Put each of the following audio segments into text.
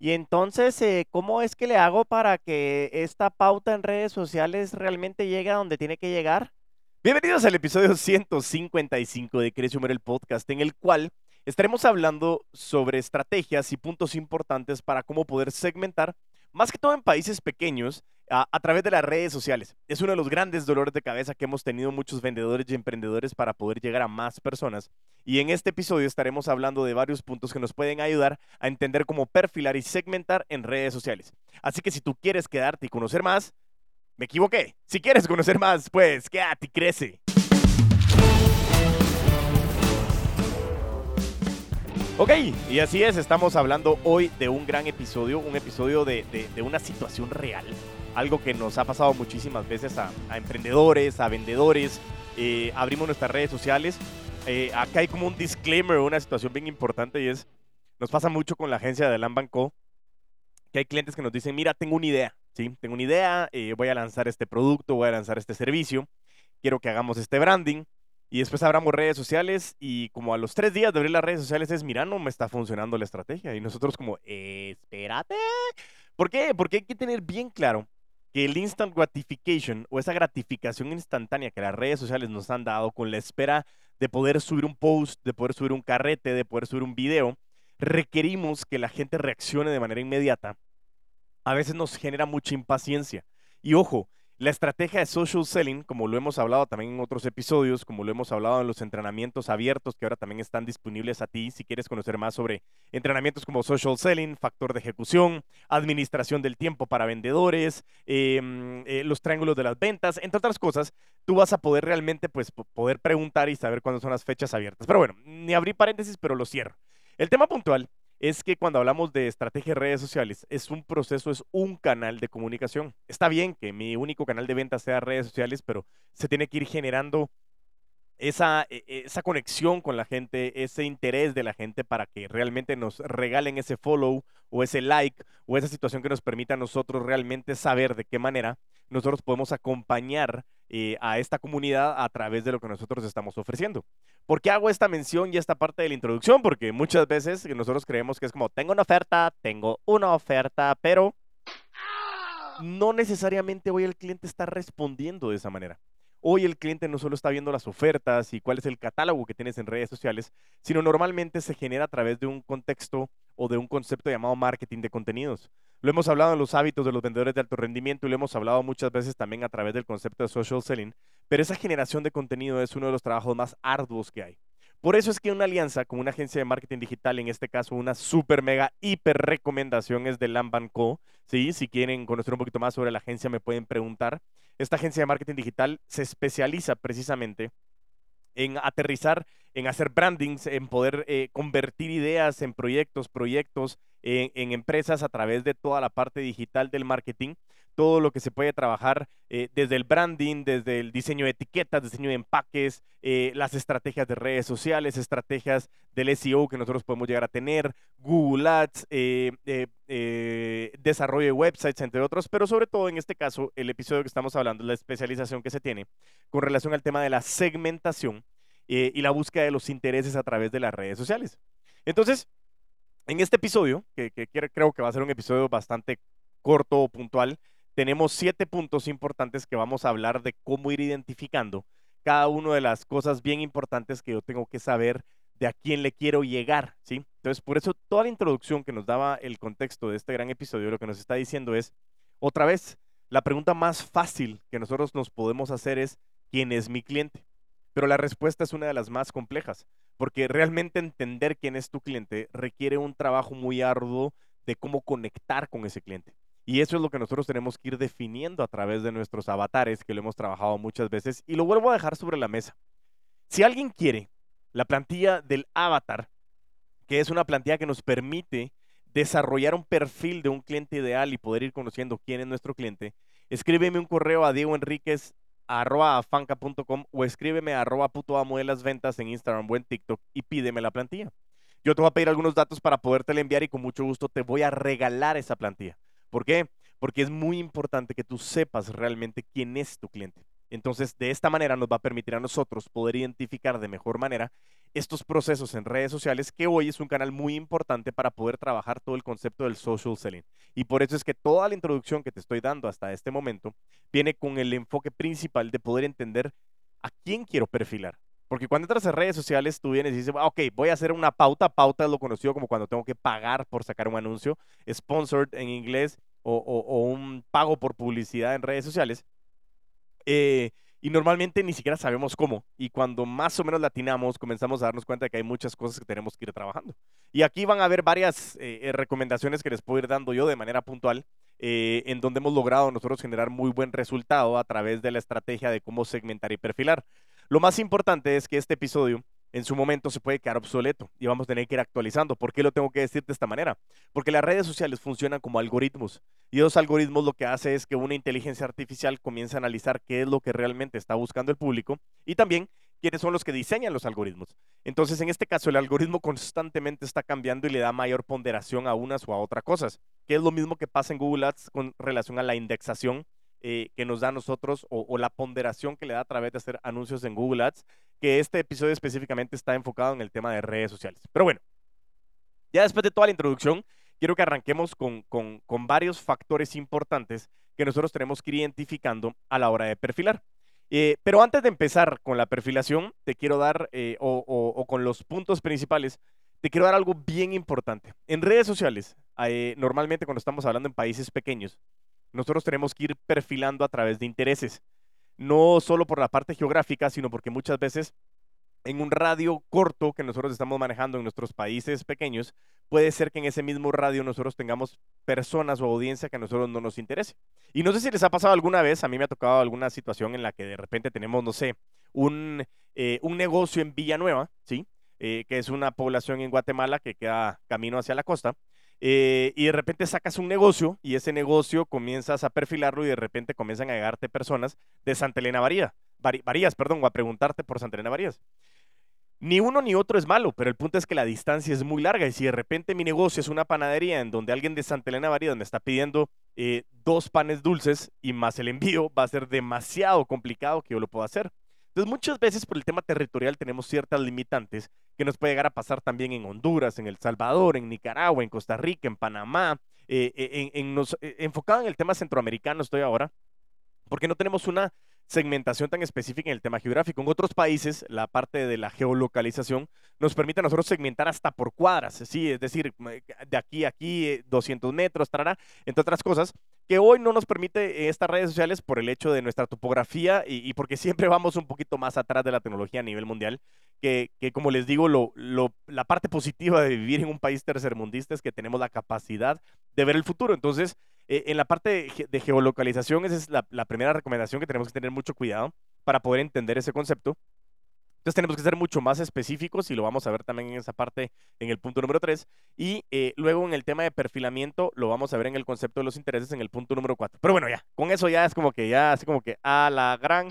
Y entonces, eh, ¿cómo es que le hago para que esta pauta en redes sociales realmente llegue a donde tiene que llegar? Bienvenidos al episodio 155 de Crece Humor el podcast, en el cual estaremos hablando sobre estrategias y puntos importantes para cómo poder segmentar, más que todo en países pequeños, a, través de las redes sociales. Es uno de los grandes dolores de cabeza que hemos tenido muchos vendedores y emprendedores para poder llegar a más personas. Y en este episodio estaremos hablando de varios puntos que nos pueden ayudar a entender cómo perfilar y segmentar en redes sociales. Así que si tú quieres quedarte y conocer más, me equivoqué. Si quieres conocer más, pues quédate y crece. Ok, y así es, estamos hablando hoy de un gran episodio, un episodio de, de una situación real algo que nos ha pasado muchísimas veces a, emprendedores, a vendedores. Eh, abrimos nuestras redes sociales. Eh, acá hay como un disclaimer, una situación bien importante y es, nos pasa mucho con la agencia de Land Co. Que hay clientes que nos dicen, mira, tengo una idea, ¿sí? Tengo una idea, eh, voy a lanzar este producto, voy a lanzar este servicio, quiero que hagamos este branding. Y después abramos redes sociales y como a los tres días de abrir las redes sociales es, mira, no me está funcionando la estrategia. Y nosotros como, espérate. ¿Por qué? Porque hay que tener bien claro que el instant gratification o esa gratificación instantánea que las redes sociales nos han dado con la espera de poder subir un post, de poder subir un carrete, de poder subir un video, requerimos que la gente reaccione de manera inmediata. A veces nos genera mucha impaciencia. Y ojo, la estrategia de social selling, como lo hemos hablado también en otros episodios, como lo hemos hablado en los entrenamientos abiertos que ahora también están disponibles a ti, si quieres conocer más sobre entrenamientos como social selling, factor de ejecución, administración del tiempo para vendedores, em, eh, los triángulos de las ventas, entre otras cosas, tú vas a poder realmente pues, poder preguntar y saber cuándo son las fechas abiertas. Pero bueno, ni abrí paréntesis, pero lo cierro. El tema puntual es que cuando hablamos de estrategia de redes sociales, es un proceso, es un canal de comunicación. Está bien que mi único canal de venta sea redes sociales, pero se tiene que ir generando esa, e, e, esa conexión con la gente, ese interés de la gente para que realmente nos regalen ese follow o ese like o esa situación que nos permita a nosotros realmente saber de qué manera nosotros podemos acompañar eh, a esta comunidad a través de lo que nosotros estamos ofreciendo. ¿Por qué hago esta mención y esta parte de la introducción? Porque muchas veces nosotros creemos que es como, tengo una oferta, tengo una oferta, pero no necesariamente hoy el cliente está respondiendo de esa manera. Hoy el cliente no solo está viendo las ofertas y cuál es el catálogo que tienes en redes sociales, sino normalmente se genera a través de un contexto o de un concepto llamado marketing de contenidos. Lo hemos hablado en los hábitos de los vendedores de alto rendimiento y lo hemos hablado muchas veces también a través del concepto de social selling, pero esa generación de contenido es uno de los trabajos más arduos que hay. Por eso es que una alianza con una agencia de marketing digital, en este caso una super mega hiper recomendación es de Lamban Co. ¿sí? Si quieren conocer un poquito más sobre la agencia me pueden preguntar. Esta agencia de marketing digital se especializa precisamente en aterrizar, en hacer brandings, en poder eh, convertir ideas en proyectos, proyectos en, empresas a través de toda la parte digital del marketing, todo lo que se puede trabajar eh, desde el branding, desde el diseño de etiquetas, diseño de empaques, eh, las estrategias de redes sociales, estrategias del SEO que nosotros podemos llegar a tener, Google Ads, desarrollo de websites, entre otros, pero sobre todo en este caso, el episodio que estamos hablando, la especialización que se tiene con relación al tema de la segmentación eh, y la búsqueda de los intereses a través de las redes sociales. Entonces, en este episodio, que, creo que va a ser un episodio bastante corto o puntual, tenemos siete puntos importantes que vamos a hablar de cómo ir identificando cada una de las cosas bien importantes que yo tengo que saber de a quién le quiero llegar, ¿sí? Entonces, por eso toda la introducción que nos daba el contexto de este gran episodio, lo que nos está diciendo es, otra vez, la pregunta más fácil que nosotros nos podemos hacer es, ¿quién es mi cliente? Pero la respuesta es una de las más complejas, porque realmente entender quién es tu cliente requiere un trabajo muy arduo de cómo conectar con ese cliente. Y eso es lo que nosotros tenemos que ir definiendo a través de nuestros avatares, que lo hemos trabajado muchas veces, y lo vuelvo a dejar sobre la mesa. Si alguien quiere la plantilla del avatar, que es una plantilla que nos permite desarrollar un perfil de un cliente ideal y poder ir conociendo quién es nuestro cliente, escríbeme un correo a Diego Enríquez arroba fanca.com o escríbeme a arroba puto amo de las ventas en Instagram o en TikTok y pídeme la plantilla. Yo te voy a pedir algunos datos para podértela enviar y con mucho gusto te voy a regalar esa plantilla. ¿Por qué? Porque es muy importante que tú sepas realmente quién es tu cliente. Entonces, de esta manera nos va a permitir a nosotros poder identificar de mejor manera estos procesos en redes sociales, que hoy es un canal muy importante para poder trabajar todo el concepto del social selling. Y por eso es que toda la introducción que te estoy dando hasta este momento viene con el enfoque principal de poder entender a quién quiero perfilar. Porque cuando entras en redes sociales, tú vienes y dices, ok, voy a hacer una pauta. Pauta es lo conocido como cuando tengo que pagar por sacar un anuncio, sponsored en inglés o, un pago por publicidad en redes sociales. Eh, y normalmente ni siquiera sabemos cómo. Y cuando más o menos latinamos, comenzamos a darnos cuenta de que hay muchas cosas que tenemos que ir trabajando. Y aquí van a haber varias eh, eh, recomendaciones que les puedo ir dando yo de manera puntual, en donde hemos logrado nosotros generar muy buen resultado a través de la estrategia de cómo segmentar y perfilar. Lo más importante es que este episodio en su momento se puede quedar obsoleto y vamos a tener que ir actualizando. ¿Por qué lo tengo que decir de esta manera? Porque las redes sociales funcionan como algoritmos y esos algoritmos lo que hace es que una inteligencia artificial comience a analizar qué es lo que realmente está buscando el público y también quiénes son los que diseñan los algoritmos. Entonces, en este caso, el algoritmo constantemente está cambiando y le da mayor ponderación a unas o a otras cosas, que es lo mismo que pasa en Google Ads con relación a la indexación eh, que nos da a nosotros o, la ponderación que le da a través de hacer anuncios en Google Ads, que este episodio específicamente está enfocado en el tema de redes sociales. Pero bueno, ya después de toda la introducción, quiero que arranquemos con, varios factores importantes que nosotros tenemos que ir identificando a la hora de perfilar. Eh, pero antes de empezar con la perfilación, te quiero dar, eh, o, con los puntos principales, te quiero dar algo bien importante. En redes sociales, normalmente cuando estamos hablando en países pequeños, nosotros tenemos que ir perfilando a través de intereses, no solo por la parte geográfica, sino porque muchas veces en un radio corto que nosotros estamos manejando en nuestros países pequeños, puede ser que en ese mismo radio nosotros tengamos personas o audiencia que a nosotros no nos interese. Y no sé si les ha pasado alguna vez, a mí me ha tocado alguna situación en la que de repente tenemos, no sé, un, eh, un negocio en Villanueva, ¿sí? Eh, que es una población en Guatemala que queda camino hacia la costa. Eh, y de repente sacas un negocio y ese negocio comienzas a perfilarlo y de repente comienzan a llegarte personas de Santa Elena Varía, Varías, perdón, o a preguntarte por Santa Elena Varías. Ni uno ni otro es malo, pero el punto es que la distancia es muy larga y si de repente mi negocio es una panadería en donde alguien de Santa Elena Varías me está pidiendo eh, dos panes dulces y más el envío, va a ser demasiado complicado que yo lo pueda hacer. Entonces, muchas veces por el tema territorial tenemos ciertas limitantes que nos puede llegar a pasar también en Honduras, en El Salvador, en Nicaragua, en Costa Rica, en Panamá, eh, eh, en, eh, enfocado en el tema centroamericano estoy ahora, porque no tenemos una segmentación tan específica en el tema geográfico. En otros países, la parte de la geolocalización nos permite a nosotros segmentar hasta por cuadras, ¿sí? es decir, de aquí a aquí, 200 metros, trará, entre otras cosas, que hoy no nos permite estas redes sociales por el hecho de nuestra topografía y, porque siempre vamos un poquito más atrás de la tecnología a nivel mundial, que, como les digo, lo, la parte positiva de vivir en un país tercermundista es que tenemos la capacidad de ver el futuro. Entonces, eh, en la parte de, geolocalización, esa es la, primera recomendación que tenemos que tener mucho cuidado para poder entender ese concepto. Entonces tenemos que ser mucho más específicos y lo vamos a ver también en esa parte en el punto número 3. Y eh, luego en el tema de perfilamiento lo vamos a ver en el concepto de los intereses en el punto número 4. Pero bueno, ya, con eso ya es como que ya, así como que a la gran...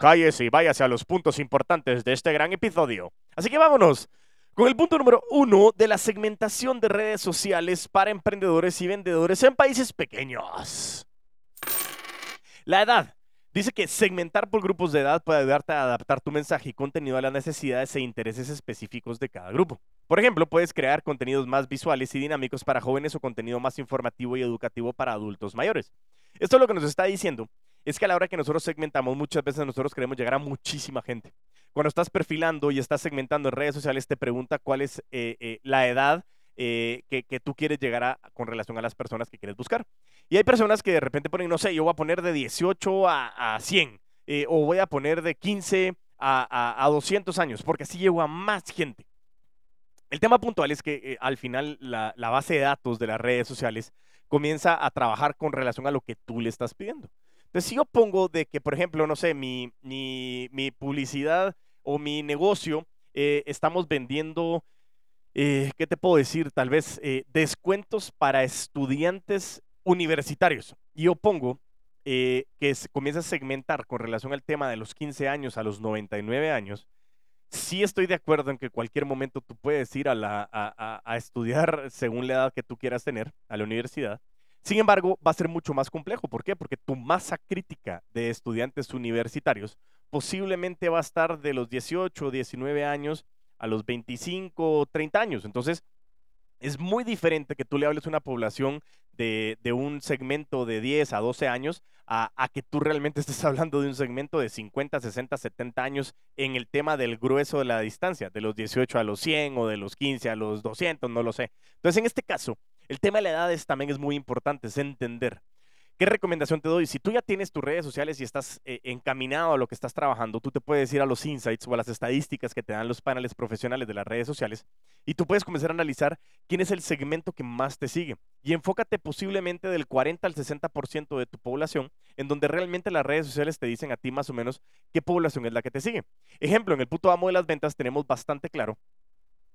Cállese y váyase a los puntos importantes de este gran episodio. Así que vámonos con el punto número uno de la segmentación de redes sociales para emprendedores y vendedores en países pequeños. La edad. Dice que segmentar por grupos de edad puede ayudarte a adaptar tu mensaje y contenido a las necesidades e intereses específicos de cada grupo. Por ejemplo, puedes crear contenidos más visuales y dinámicos para jóvenes o contenido más informativo y educativo para adultos mayores. Esto es lo que nos está diciendo es que a la hora que nosotros segmentamos, muchas veces nosotros queremos llegar a muchísima gente. Cuando estás perfilando y estás segmentando en redes sociales, te pregunta cuál es eh, eh, la edad eh, que, tú quieres llegar a con relación a las personas que quieres buscar. Y hay personas que de repente ponen, no sé, yo voy a poner de 18 a, 100, o voy a poner de 15 a, 200 años, porque así llego a más gente. El tema puntual es que al final la, la base de datos de las redes sociales comienza a trabajar con relación a lo que tú le estás pidiendo. Entonces, si yo pongo de que, por ejemplo, no sé, mi, mi, publicidad o mi negocio, eh, estamos vendiendo, eh, ¿qué te puedo decir? Tal vez eh, descuentos para estudiantes universitarios. Y yo pongo que se comienza a segmentar con relación al tema de los 15 años a los 99 años. Sí estoy de acuerdo en que cualquier momento tú puedes ir a, la, a estudiar según la edad que tú quieras tener a la universidad. Sin embargo, va a ser mucho más complejo. ¿Por qué? Porque tu masa crítica de estudiantes universitarios posiblemente va a estar de los 18 o 19 años a los 25 o 30 años. Entonces, es muy diferente que tú le hables a una población de, un segmento de 10 a 12 años a, a, que tú realmente estés hablando de un segmento de 50, 60, 70 años en el tema del grueso de la distancia, de los 18 a los 100 o de los 15 a los 200, no lo sé. Entonces, en este caso, el tema de la edad también es muy importante, es entender ¿Qué recomendación te doy? Si tú ya tienes tus redes sociales y estás eh, encaminado a lo que estás trabajando, tú te puedes ir a los insights o a las estadísticas que te dan los paneles profesionales de las redes sociales y tú puedes comenzar a analizar quién es el segmento que más te sigue. Y enfócate posiblemente del 40 al 60% de tu población, en donde realmente las redes sociales te dicen a ti más o menos qué población es la que te sigue. Ejemplo, en el puto amo de las ventas tenemos bastante claro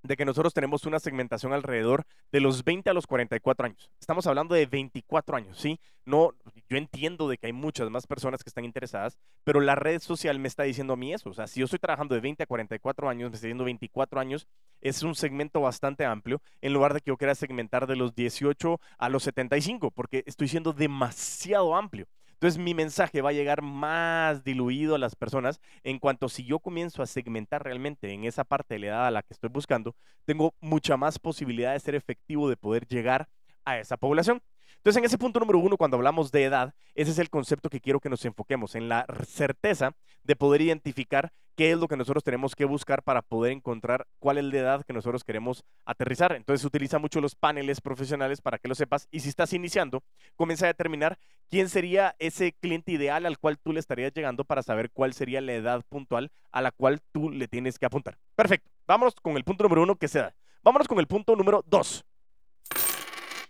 de que nosotros tenemos una segmentación alrededor de los 20 a los 44 años. Estamos hablando de 24 años, ¿sí? No, yo entiendo de que hay muchas más personas que están interesadas, pero la red social me está diciendo a mí eso. O sea, si yo estoy trabajando de 20 a 44 años, me está diciendo 24 años, es un segmento bastante amplio, en lugar de que yo quiera segmentar de los 18 a los 75, porque estoy siendo demasiado amplio. Entonces mi mensaje va a llegar más diluido a las personas en cuanto si yo comienzo a segmentar realmente en esa parte de la edad a la que estoy buscando, tengo mucha más posibilidad de ser efectivo de poder llegar a esa población. Entonces, en ese punto número uno, cuando hablamos de edad, ese es el concepto que quiero que nos enfoquemos, en la certeza de poder identificar qué es lo que nosotros tenemos que buscar para poder encontrar cuál es la edad que nosotros queremos aterrizar. Entonces, utiliza mucho los paneles profesionales para que lo sepas. Y si estás iniciando, comienza a determinar quién sería ese cliente ideal al cual tú le estarías llegando para saber cuál sería la edad puntual a la cual tú le tienes que apuntar. Perfecto. Vámonos con el punto número uno, que se da. Vámonos con el punto número dos.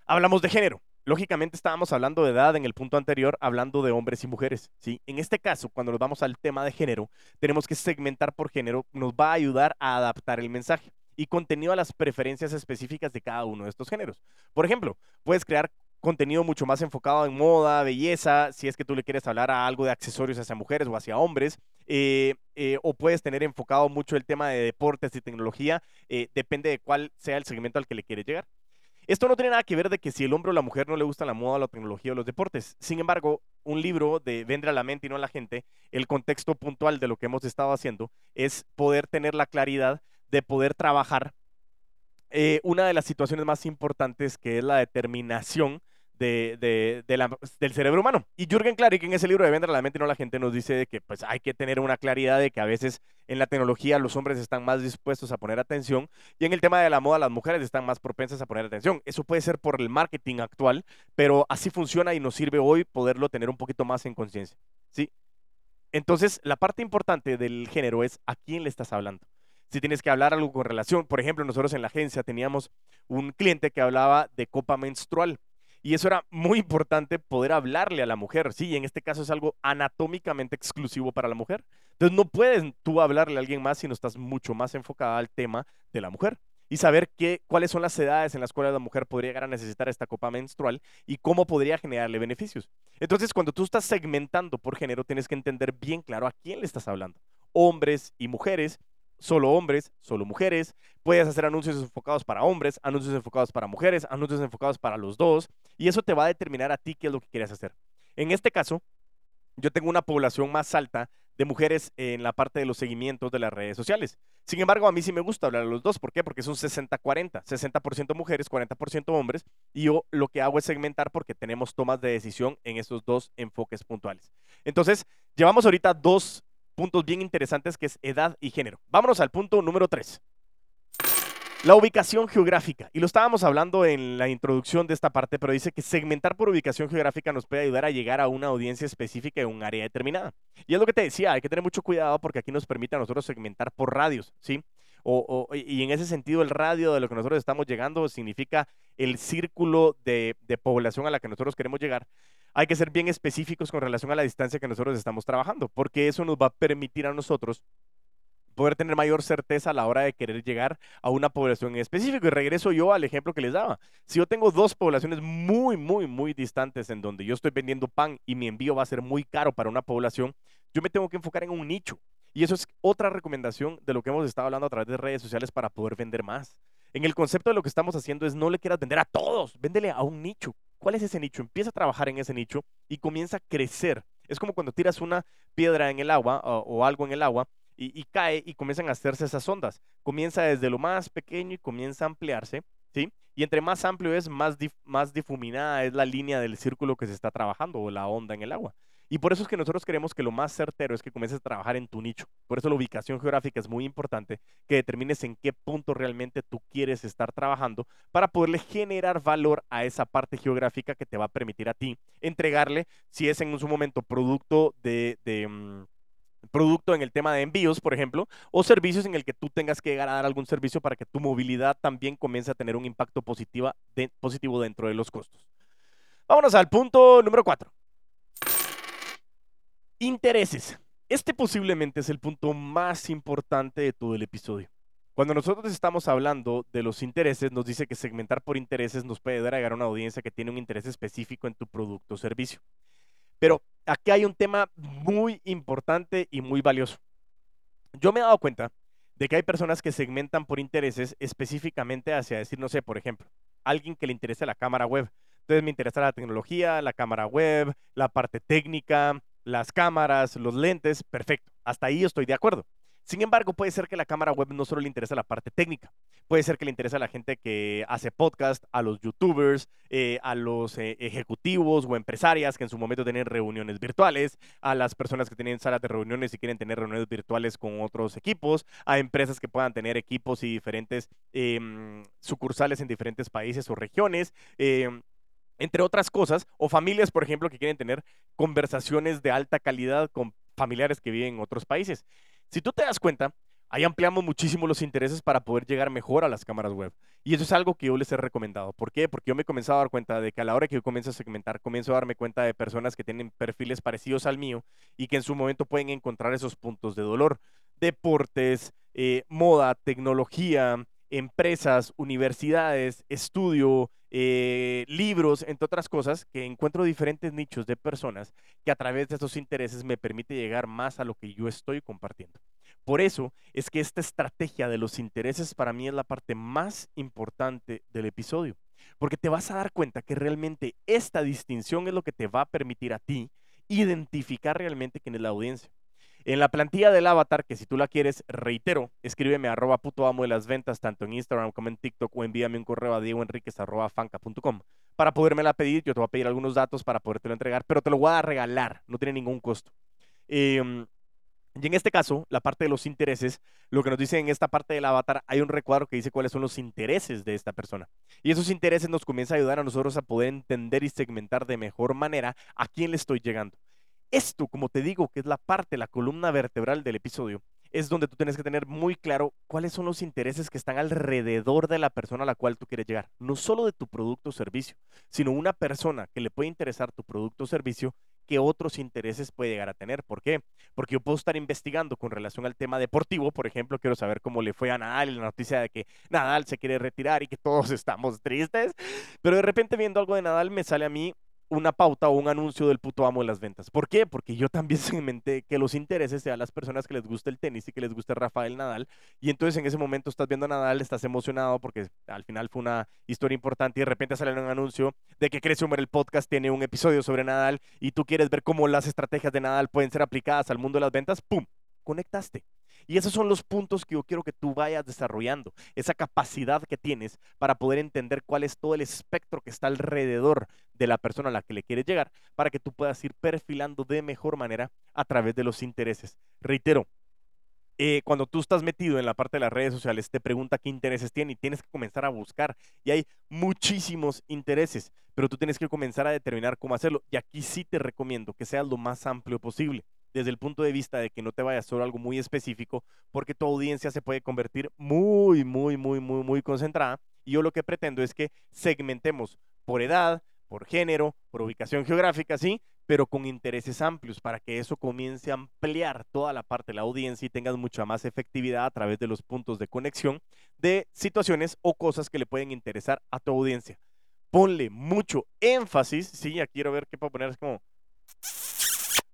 Hablamos de género. Lógicamente estábamos hablando de edad en el punto anterior, hablando de hombres y mujeres, ¿sí? En este caso, cuando nos vamos al tema de género, tenemos que segmentar por género, nos va a ayudar a adaptar el mensaje y contenido a las preferencias específicas de cada uno de estos géneros. Por ejemplo, puedes crear contenido mucho más enfocado en moda, belleza, si es que tú le quieres hablar a algo de accesorios hacia mujeres o hacia hombres, eh, eh, o puedes tener enfocado mucho el tema de deportes y tecnología, eh, depende de cuál sea el segmento al que le quieres llegar. Esto no tiene nada que ver de que si el hombre o la mujer no le gusta la moda, la tecnología o los deportes. Sin embargo, un libro de Vendre a la mente y no a la gente, el contexto puntual de lo que hemos estado haciendo es poder tener la claridad de poder trabajar eh, una de las situaciones más importantes que es la determinación de, del cerebro humano. Y Jürgen Klarik en ese libro de Vender la mente no la gente nos dice que pues hay que tener una claridad de que a veces en la tecnología los hombres están más dispuestos a poner atención y en el tema de la moda las mujeres están más propensas a poner atención. Eso puede ser por el marketing actual, pero así funciona y nos sirve hoy poderlo tener un poquito más en conciencia. ¿sí? Entonces, la parte importante del género es a quién le estás hablando si tienes que hablar algo con relación. Por ejemplo, nosotros en la agencia teníamos un cliente que hablaba de copa menstrual. Y eso era muy importante poder hablarle a la mujer. Sí, en este caso es algo anatómicamente exclusivo para la mujer. Entonces no puedes tú hablarle a alguien más si no estás mucho más enfocada al tema de la mujer y saber qué, cuáles son las edades en las cuales la mujer podría llegar a necesitar esta copa menstrual y cómo podría generarle beneficios. Entonces, cuando tú estás segmentando por género, tienes que entender bien claro a quién le estás hablando. Hombres y mujeres, solo hombres, solo mujeres. Puedes hacer anuncios enfocados para hombres, anuncios enfocados para mujeres, anuncios enfocados para los dos. Y eso te va a determinar a ti qué es lo que quieres hacer. En este caso, yo tengo una población más alta de mujeres en la parte de los seguimientos de las redes sociales. Sin embargo, a mí sí me gusta hablar de los dos. ¿Por qué? Porque son 60-40. 60%, mujeres, 40% hombres. Y yo lo que hago es segmentar porque tenemos tomas de decisión en esos dos enfoques puntuales. Entonces, llevamos ahorita dos puntos bien interesantes que es edad y género. Vámonos al punto número 3. La ubicación geográfica. Y lo estábamos hablando en la introducción de esta parte, pero dice que segmentar por ubicación geográfica nos puede ayudar a llegar a una audiencia específica en un área determinada. Y es lo que te decía, hay que tener mucho cuidado porque aquí nos permite a nosotros segmentar por radios, ¿sí? y en ese sentido, el radio de lo que nosotros estamos llegando significa el círculo de, de población a la que nosotros queremos llegar hay que ser bien específicos con relación a la distancia que nosotros estamos trabajando, porque eso nos va a permitir a nosotros poder tener mayor certeza a la hora de querer llegar a una población en específico. Y regreso yo al ejemplo que les daba. Si yo tengo dos poblaciones muy, muy, muy distantes en donde yo estoy vendiendo pan y mi envío va a ser muy caro para una población, yo me tengo que enfocar en un nicho. Y eso es otra recomendación de lo que hemos estado hablando a través de redes sociales para poder vender más. En el concepto de lo que estamos haciendo es no le quieras vender a todos, véndele a un nicho cuál es ese nicho, empieza a trabajar en ese nicho y comienza a crecer. Es como cuando tiras una piedra en el agua o, algo en el agua y, cae y comienzan a hacerse esas ondas. Comienza desde lo más pequeño y comienza a ampliarse, ¿sí? Y entre más amplio es, más difuminada es la línea del círculo que se está trabajando o la onda en el agua. Y por eso es que nosotros queremos que lo más certero es que comiences a trabajar en tu nicho. Por eso la ubicación geográfica es muy importante, que determines en qué punto realmente tú quieres estar trabajando para poderle generar valor a esa parte geográfica que te va a permitir a ti entregarle, si es en su momento producto de... Mm, producto en el tema de envíos, por ejemplo, o servicios en el que tú tengas que llegar a dar algún servicio para que tu movilidad también comience a tener un impacto positiva positivo dentro de los costos. Vámonos al punto número cuatro. Intereses. Este posiblemente es el punto más importante de todo el episodio. Cuando nosotros estamos hablando de los intereses, nos dice que segmentar por intereses nos puede dar a una audiencia que tiene un interés específico en tu producto o servicio. Pero aquí hay un tema muy importante y muy valioso. Yo me he dado cuenta de que hay personas que segmentan por intereses específicamente hacia decir, no sé, por ejemplo, alguien que le interese la cámara web. Entonces me interesa la tecnología, la cámara web, la parte técnica, las cámaras, los lentes, perfecto. Hasta ahí estoy de acuerdo. Sin embargo, puede ser que la cámara web no solo le interese la parte técnica, puede ser que le interese a la gente que hace podcast, a los youtubers, eh, a los eh, ejecutivos o empresarias que en su momento tienen reuniones virtuales, a las personas que tienen salas de reuniones y quieren tener reuniones virtuales con otros equipos, a empresas que puedan tener equipos y diferentes em, sucursales en diferentes países o regiones. Entre otras cosas, o familias, por ejemplo, que quieren tener conversaciones de alta calidad con familiares que viven en otros países. Si tú te das cuenta, ahí ampliamos muchísimo los intereses para poder llegar mejor a las cámaras web. Y eso es algo que yo les he recomendado. ¿Por qué? Porque yo me he comenzado a dar cuenta de que a la hora que yo comienzo a segmentar, comienzo a darme cuenta de personas que tienen perfiles parecidos al mío y que en su momento pueden encontrar esos puntos de dolor. Deportes, eh, moda, tecnología, empresas, universidades, estudio, eh, libros, entre otras cosas, que encuentro diferentes nichos de personas que a través de esos intereses me permite llegar más a lo que yo estoy compartiendo. Por eso es que esta estrategia de los intereses para mí es la parte más importante del episodio, porque te vas a dar cuenta que realmente esta distinción es lo que te va a permitir a ti identificar realmente quién es la audiencia. En la plantilla del avatar, que si tú la quieres, reitero, escríbeme arroba puto amo de las ventas, tanto en Instagram como en TikTok, o envíame un correo a diegoenriquez.fanca.com. Para podérmela pedir, yo te voy a pedir algunos datos para podértelo entregar, pero te lo voy a regalar, no tiene ningún costo. Em, y en este caso, la parte de los intereses, lo que nos dice en esta parte del avatar, hay un recuadro que dice cuáles son los intereses de esta persona. Y esos intereses nos comienza a ayudar a nosotros a poder entender y segmentar de mejor manera a quién le estoy llegando. Esto, como te digo, que es la parte, la columna vertebral del episodio, es donde tú tienes que tener muy claro cuáles son los intereses que están alrededor de la persona a la cual tú quieres llegar. No solo de tu producto o servicio, sino una persona que le puede interesar tu producto o servicio, qué otros intereses puede llegar a tener. ¿Por qué? Porque yo puedo estar investigando con relación al tema deportivo, por ejemplo, quiero saber cómo le fue a Nadal la noticia de que Nadal se quiere retirar y que todos estamos tristes, pero de repente viendo algo de Nadal me sale a mí una pauta o un anuncio del puto amo de las ventas. ¿Por qué? Porque yo también segmenté que los intereses sean las personas que les gusta el tenis y que les gusta Rafael Nadal. Y entonces en ese momento estás viendo a Nadal, estás emocionado porque al final fue una historia importante y de repente sale un anuncio de que Crece Humor el podcast tiene un episodio sobre Nadal y tú quieres ver cómo las estrategias de Nadal pueden ser aplicadas al mundo de las ventas. ¡Pum! Conectaste. Y esos son los puntos que yo quiero que tú vayas desarrollando, esa capacidad que tienes para poder entender cuál es todo el espectro que está alrededor de la persona a la que le quieres llegar, para que tú puedas ir perfilando de mejor manera a través de los intereses. Reitero, eh, cuando tú estás metido en la parte de las redes sociales, te pregunta qué intereses tiene y tienes que comenzar a buscar. Y hay muchísimos intereses, pero tú tienes que comenzar a determinar cómo hacerlo. Y aquí sí te recomiendo que seas lo más amplio posible desde el punto de vista de que no te vayas a algo muy específico, porque tu audiencia se puede convertir muy, muy, muy, muy, muy concentrada. Y yo lo que pretendo es que segmentemos por edad, por género, por ubicación geográfica, sí, pero con intereses amplios para que eso comience a ampliar toda la parte de la audiencia y tengas mucha más efectividad a través de los puntos de conexión de situaciones o cosas que le pueden interesar a tu audiencia. Ponle mucho énfasis, sí, aquí quiero ver qué puedo poner, es como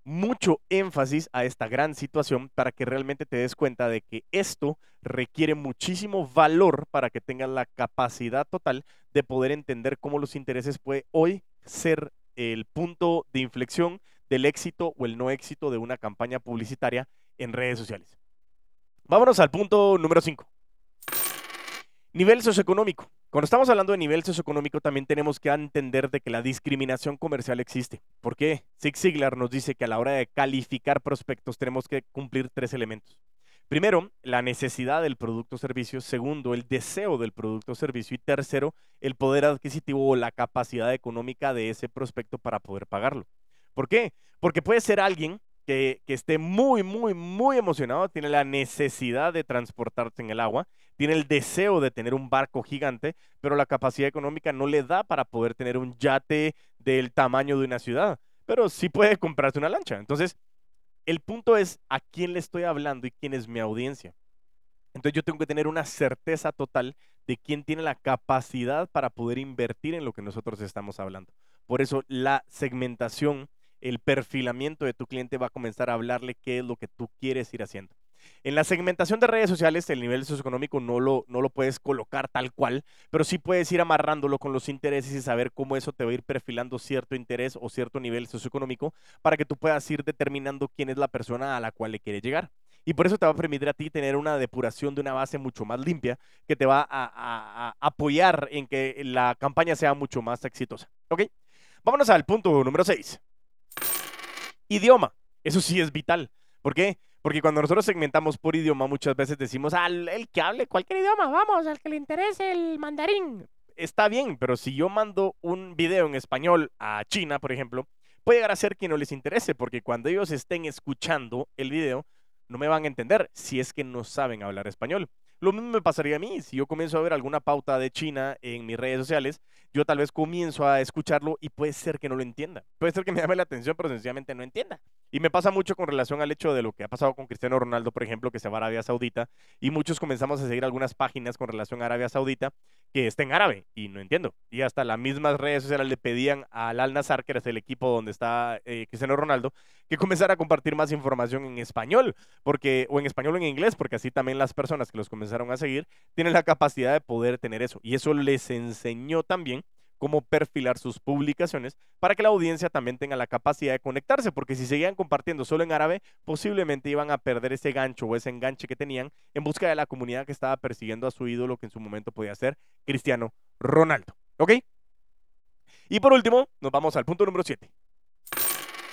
mucho énfasis a esta gran situación para que realmente te des cuenta de que esto requiere muchísimo valor para que tengas la capacidad total de poder entender cómo los intereses puede hoy ser el punto de inflexión del éxito o el no éxito de una campaña publicitaria en redes sociales. Vámonos al punto número 5. Nivel socioeconómico. Cuando estamos hablando de nivel socioeconómico, también tenemos que entender de que la discriminación comercial existe. ¿Por qué? Zig Ziglar nos dice que a la hora de calificar prospectos tenemos que cumplir tres elementos. Primero, la necesidad del producto o servicio. Segundo, el deseo del producto o servicio. Y tercero, el poder adquisitivo o la capacidad económica de ese prospecto para poder pagarlo. ¿Por qué? Porque puede ser alguien que, esté muy, muy, muy emocionado, tiene la necesidad de transportarse en el agua, tiene el deseo de tener un barco gigante, pero la capacidad económica no le da para poder tener un yate del tamaño de una ciudad, pero sí puede comprarse una lancha. Entonces, el punto es a quién le estoy hablando y quién es mi audiencia. Entonces yo tengo que tener una certeza total de quién tiene la capacidad para poder invertir en lo que nosotros estamos hablando. Por eso la segmentación el perfilamiento de tu cliente va a comenzar a hablarle qué es lo que tú quieres ir haciendo. En la segmentación de redes sociales, el nivel socioeconómico no lo, no lo puedes colocar tal cual, pero sí puedes ir amarrándolo con los intereses y saber cómo eso te va a ir perfilando cierto interés o cierto nivel socioeconómico para que tú puedas ir determinando quién es la persona a la cual le quiere llegar. Y por eso te va a permitir a ti tener una depuración de una base mucho más limpia que te va a, a apoyar en que la campaña sea mucho más exitosa. ¿Ok? Vámonos al punto número 6. Idioma. Eso sí es vital. ¿Por qué? Porque cuando nosotros segmentamos por idioma, muchas veces decimos, al el que hable cualquier idioma, vamos, al que le interese el mandarín. Está bien, pero si yo mando un video en español a China, por ejemplo, puede llegar a ser que no les interese, porque cuando ellos estén escuchando el video, no me van a entender si es que no saben hablar español. Lo mismo me pasaría a mí. Si yo comienzo a ver alguna pauta de China en mis redes sociales, yo tal vez comienzo a escucharlo y puede ser que no lo entienda. Puede ser que me llame la atención, pero sencillamente no entienda. Y me pasa mucho con relación al hecho de lo que ha pasado con Cristiano Ronaldo, por ejemplo, que se va a Arabia Saudita. Y muchos comenzamos a seguir algunas páginas con relación a Arabia Saudita que está en árabe y no entiendo. Y hasta las mismas redes sociales le pedían al Al Nazar, que es el equipo donde está eh, Cristiano Ronaldo, que comenzara a compartir más información en español, porque o en español o en inglés, porque así también las personas que los comenzaron a seguir tienen la capacidad de poder tener eso. Y eso les enseñó también cómo perfilar sus publicaciones para que la audiencia también tenga la capacidad de conectarse, porque si seguían compartiendo solo en árabe, posiblemente iban a perder ese gancho o ese enganche que tenían en busca de la comunidad que estaba persiguiendo a su ídolo, que en su momento podía ser Cristiano Ronaldo. ¿Ok? Y por último, nos vamos al punto número 7.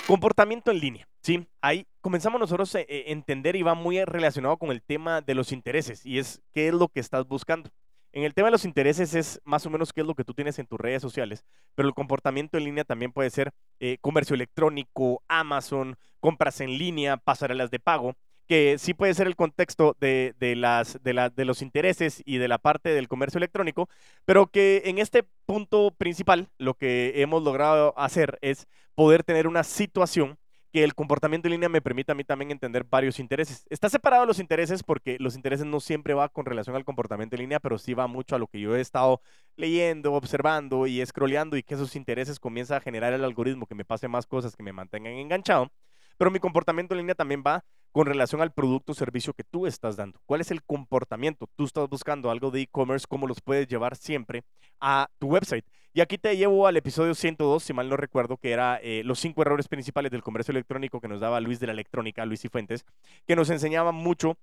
Comportamiento en línea, ¿sí? Ahí comenzamos nosotros a entender y va muy relacionado con el tema de los intereses y es qué es lo que estás buscando. En el tema de los intereses es más o menos qué es lo que tú tienes en tus redes sociales, pero el comportamiento en línea también puede ser eh, comercio electrónico, Amazon, compras en línea, pasarelas de pago, que sí puede ser el contexto de, de los intereses y de la parte del comercio electrónico, pero que en este punto principal lo que hemos logrado hacer es poder tener una situación que el comportamiento en línea me permite a mí también entender varios intereses. Está separado los intereses porque los intereses no siempre va con relación al comportamiento en línea, pero sí va mucho a lo que yo he estado leyendo, observando y scrolleando y que esos intereses comienza a generar el algoritmo que me pase más cosas que me mantengan enganchado. Pero mi comportamiento en línea también va con relación al producto o servicio que tú estás dando. ¿Cuál es el comportamiento? Tú estás buscando algo de e-commerce, ¿cómo los puedes llevar siempre a tu website? Y aquí te llevo al episodio 102, si mal no recuerdo, que era eh, los cinco errores principales del comercio electrónico que nos daba Luis de la Electrónica, Luis y Fuentes, que nos enseñaba mucho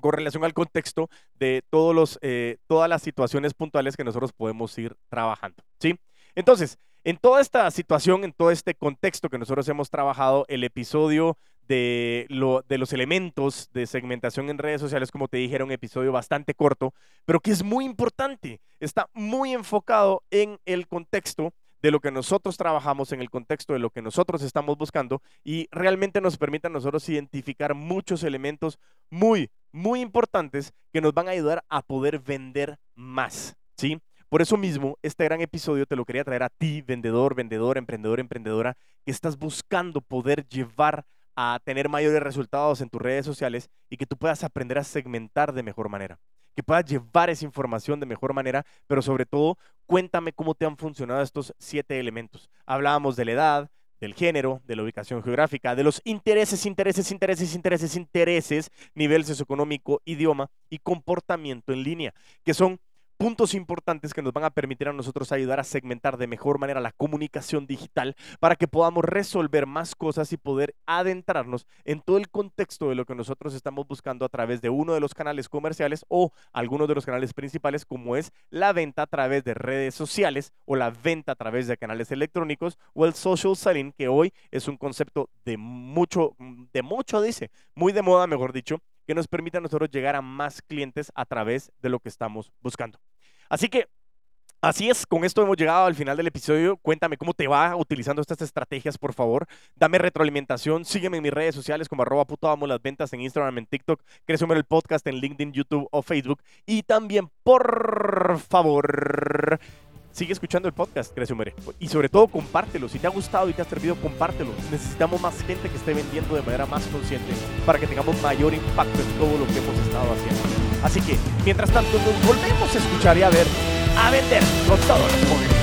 con relación al contexto de todos los, eh, todas las situaciones puntuales que nosotros podemos ir trabajando. ¿sí? Entonces, en toda esta situación, en todo este contexto que nosotros hemos trabajado, el episodio de, lo, de los elementos de segmentación en redes sociales, como te dije, un episodio bastante corto, pero que es muy importante. Está muy enfocado en el contexto de lo que nosotros trabajamos, en el contexto de lo que nosotros estamos buscando y realmente nos permite a nosotros identificar muchos elementos muy, muy importantes que nos van a ayudar a poder vender más, ¿sí? Por eso mismo, este gran episodio te lo quería traer a ti, vendedor, vendedor, emprendedor, emprendedora, que estás buscando poder llevar a tener mayores resultados en tus redes sociales y que tú puedas aprender a segmentar de mejor manera, que puedas llevar esa información de mejor manera, pero sobre todo cuéntame cómo te han funcionado estos siete elementos. Hablábamos de la edad, del género, de la ubicación geográfica, de los intereses, intereses, intereses, intereses, intereses, nivel socioeconómico, idioma y comportamiento en línea, que son puntos importantes que nos van a permitir a nosotros ayudar a segmentar de mejor manera la comunicación digital para que podamos resolver más cosas y poder adentrarnos en todo el contexto de lo que nosotros estamos buscando a través de uno de los canales comerciales o algunos de los canales principales como es la venta a través de redes sociales o la venta a través de canales electrónicos o el social selling que hoy es un concepto de mucho, de mucho dice, muy de moda mejor dicho, que nos permite a nosotros llegar a más clientes a través de lo que estamos buscando. Así que Así es, con esto hemos llegado al final del episodio. Cuéntame cómo te va utilizando estas estrategias, por favor. Dame retroalimentación. Sígueme en mis redes sociales como arroba puto amo las ventas en Instagram, en TikTok. Créeme el podcast en LinkedIn, YouTube o Facebook. Y también, por favor, sigue escuchando el podcast, Crece Y sobre todo, compártelo. Si te ha gustado y te ha servido, compártelo. Necesitamos más gente que esté vendiendo de manera más consciente para que tengamos mayor impacto en todo lo que hemos estado haciendo. Así que, mientras tanto, nos volvemos a escuchar y a ver, a vender con todos.